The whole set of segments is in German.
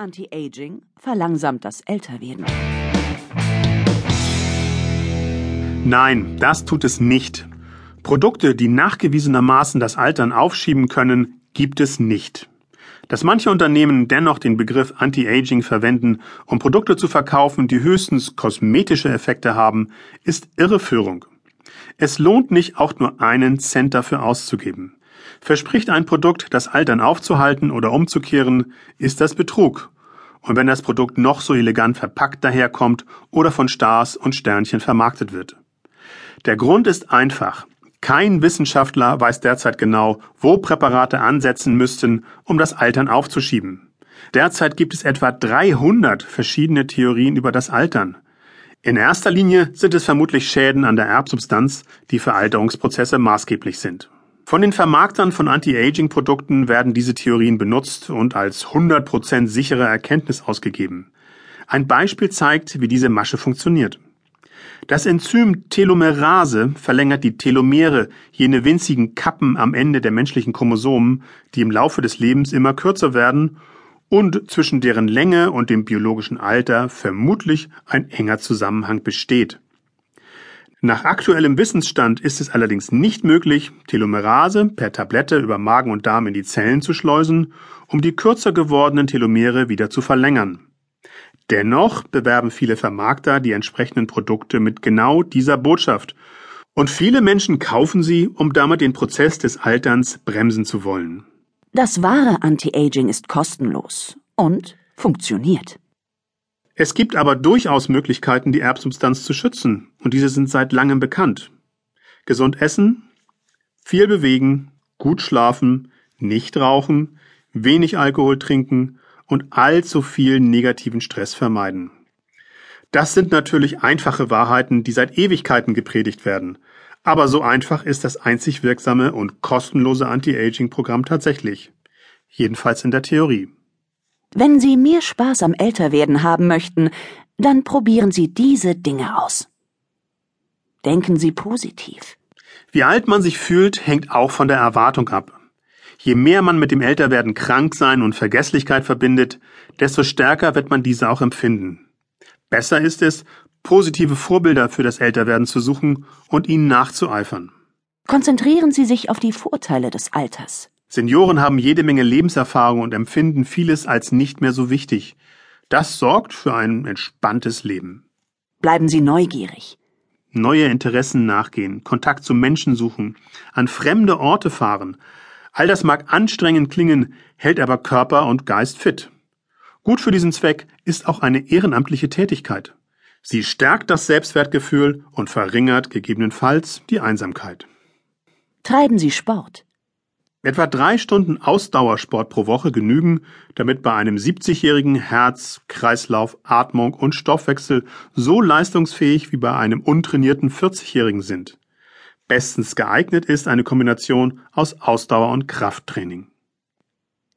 Anti-Aging verlangsamt das Älterwerden. Nein, das tut es nicht. Produkte, die nachgewiesenermaßen das Altern aufschieben können, gibt es nicht. Dass manche Unternehmen dennoch den Begriff Anti-Aging verwenden, um Produkte zu verkaufen, die höchstens kosmetische Effekte haben, ist Irreführung. Es lohnt nicht, auch nur einen Cent dafür auszugeben. Verspricht ein Produkt, das Altern aufzuhalten oder umzukehren, ist das Betrug. Und wenn das Produkt noch so elegant verpackt daherkommt oder von Stars und Sternchen vermarktet wird. Der Grund ist einfach. Kein Wissenschaftler weiß derzeit genau, wo Präparate ansetzen müssten, um das Altern aufzuschieben. Derzeit gibt es etwa 300 verschiedene Theorien über das Altern. In erster Linie sind es vermutlich Schäden an der Erbsubstanz, die für Alterungsprozesse maßgeblich sind. Von den Vermarktern von Anti-Aging-Produkten werden diese Theorien benutzt und als 100% sichere Erkenntnis ausgegeben. Ein Beispiel zeigt, wie diese Masche funktioniert. Das Enzym Telomerase verlängert die Telomere, jene winzigen Kappen am Ende der menschlichen Chromosomen, die im Laufe des Lebens immer kürzer werden und zwischen deren Länge und dem biologischen Alter vermutlich ein enger Zusammenhang besteht. Nach aktuellem Wissensstand ist es allerdings nicht möglich, Telomerase per Tablette über Magen und Darm in die Zellen zu schleusen, um die kürzer gewordenen Telomere wieder zu verlängern. Dennoch bewerben viele Vermarkter die entsprechenden Produkte mit genau dieser Botschaft. Und viele Menschen kaufen sie, um damit den Prozess des Alterns bremsen zu wollen. Das wahre Anti-Aging ist kostenlos und funktioniert. Es gibt aber durchaus Möglichkeiten, die Erbsubstanz zu schützen, und diese sind seit langem bekannt. Gesund essen, viel bewegen, gut schlafen, nicht rauchen, wenig Alkohol trinken und allzu viel negativen Stress vermeiden. Das sind natürlich einfache Wahrheiten, die seit Ewigkeiten gepredigt werden. Aber so einfach ist das einzig wirksame und kostenlose Anti-Aging-Programm tatsächlich. Jedenfalls in der Theorie. Wenn Sie mehr Spaß am Älterwerden haben möchten, dann probieren Sie diese Dinge aus. Denken Sie positiv. Wie alt man sich fühlt, hängt auch von der Erwartung ab. Je mehr man mit dem Älterwerden Kranksein und Vergesslichkeit verbindet, desto stärker wird man diese auch empfinden. Besser ist es, positive Vorbilder für das Älterwerden zu suchen und ihnen nachzueifern. Konzentrieren Sie sich auf die Vorteile des Alters. Senioren haben jede Menge Lebenserfahrung und empfinden vieles als nicht mehr so wichtig. Das sorgt für ein entspanntes Leben. Bleiben Sie neugierig. Neue Interessen nachgehen, Kontakt zu Menschen suchen, an fremde Orte fahren, All das mag anstrengend klingen, hält aber Körper und Geist fit. Gut für diesen Zweck ist auch eine ehrenamtliche Tätigkeit. Sie stärkt das Selbstwertgefühl und verringert gegebenenfalls die Einsamkeit. Treiben Sie Sport. Etwa drei Stunden Ausdauersport pro Woche genügen, damit bei einem 70-jährigen Herz, Kreislauf, Atmung und Stoffwechsel so leistungsfähig wie bei einem untrainierten 40-jährigen sind. Bestens geeignet ist eine Kombination aus Ausdauer und Krafttraining.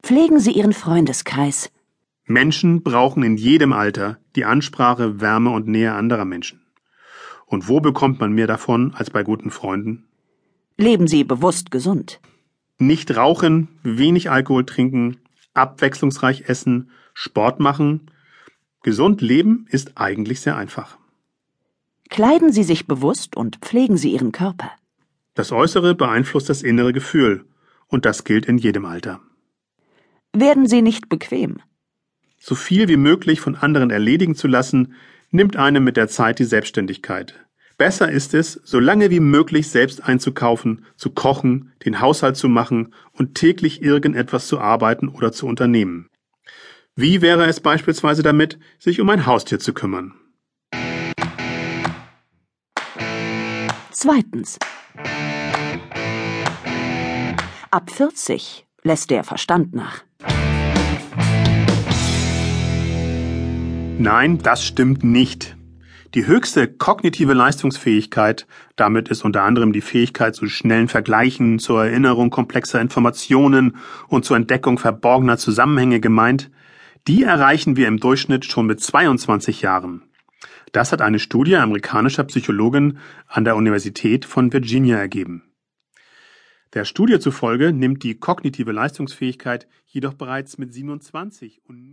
Pflegen Sie Ihren Freundeskreis. Menschen brauchen in jedem Alter die Ansprache, Wärme und Nähe anderer Menschen. Und wo bekommt man mehr davon als bei guten Freunden? Leben Sie bewusst gesund. Nicht rauchen, wenig Alkohol trinken, abwechslungsreich essen, Sport machen. Gesund leben ist eigentlich sehr einfach. Kleiden Sie sich bewusst und pflegen Sie Ihren Körper. Das Äußere beeinflusst das innere Gefühl, und das gilt in jedem Alter. Werden Sie nicht bequem. So viel wie möglich von anderen erledigen zu lassen, nimmt einem mit der Zeit die Selbstständigkeit. Besser ist es, so lange wie möglich selbst einzukaufen, zu kochen, den Haushalt zu machen und täglich irgendetwas zu arbeiten oder zu unternehmen. Wie wäre es beispielsweise damit, sich um ein Haustier zu kümmern? Zweitens. Ab 40 lässt der Verstand nach. Nein, das stimmt nicht. Die höchste kognitive Leistungsfähigkeit, damit ist unter anderem die Fähigkeit zu schnellen Vergleichen, zur Erinnerung komplexer Informationen und zur Entdeckung verborgener Zusammenhänge gemeint, die erreichen wir im Durchschnitt schon mit 22 Jahren. Das hat eine Studie amerikanischer Psychologin an der Universität von Virginia ergeben. Der Studie zufolge nimmt die kognitive Leistungsfähigkeit jedoch bereits mit 27 und